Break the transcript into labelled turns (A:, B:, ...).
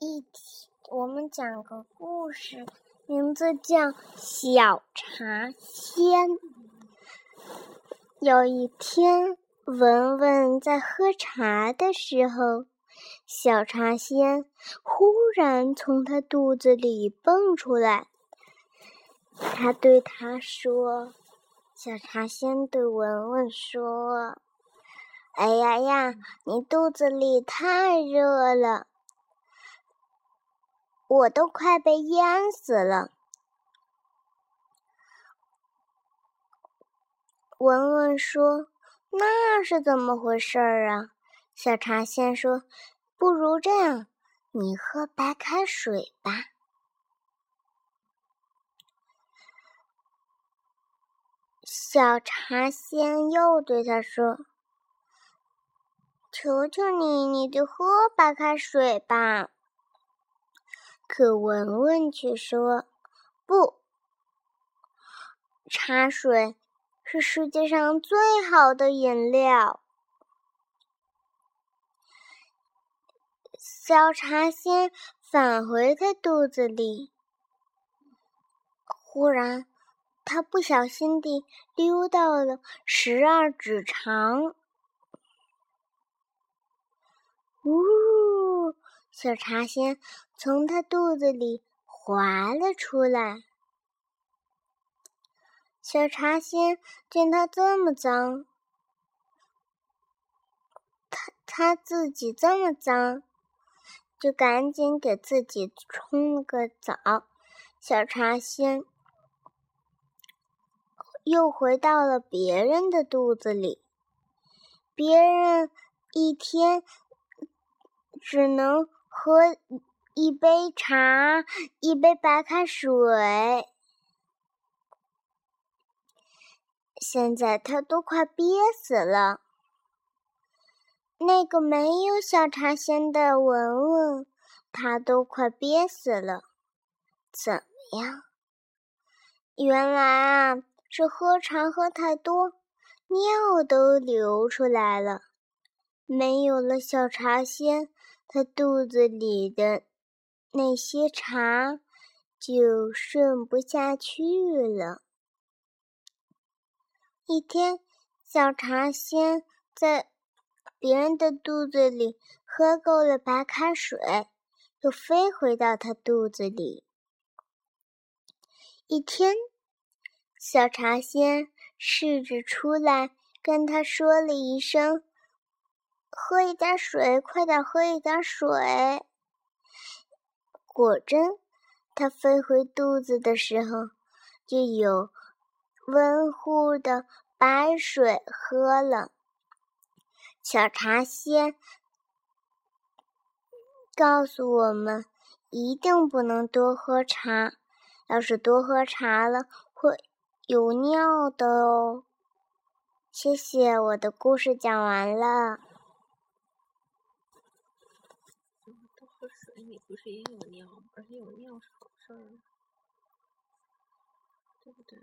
A: 一起，我们讲个故事，名字叫《小茶仙》。有一天，文文在喝茶的时候，小茶仙忽然从他肚子里蹦出来。他对他说：“小茶仙对文文说，哎呀呀，你肚子里太热了。”我都快被淹死了。文文说：“那是怎么回事儿啊？”小茶仙说：“不如这样，你喝白开水吧。”小茶仙又对他说：“求求你，你就喝白开水吧。”可文文却说：“不，茶水是世界上最好的饮料。”小茶仙返回他肚子里，忽然，他不小心地溜到了十二指肠。呜！小茶仙从他肚子里滑了出来。小茶仙见他这么脏，他他自己这么脏，就赶紧给自己冲了个澡。小茶仙又回到了别人的肚子里，别人一天只能。喝一杯茶，一杯白开水。现在他都快憋死了。那个没有小茶仙的文文，他都快憋死了。怎么样？原来啊，是喝茶喝太多，尿都流出来了。没有了小茶仙。他肚子里的那些茶就顺不下去了。一天，小茶仙在别人的肚子里喝够了白开水，又飞回到他肚子里。一天，小茶仙试着出来，跟他说了一声。喝一点水，快点喝一点水。果真，它飞回肚子的时候，就有温乎的白水喝了。小茶仙告诉我们，一定不能多喝茶，要是多喝茶了，会有尿的哦。谢谢，我的故事讲完了。
B: 喝水，你不是也有尿吗，而且有尿是好事儿，对不对？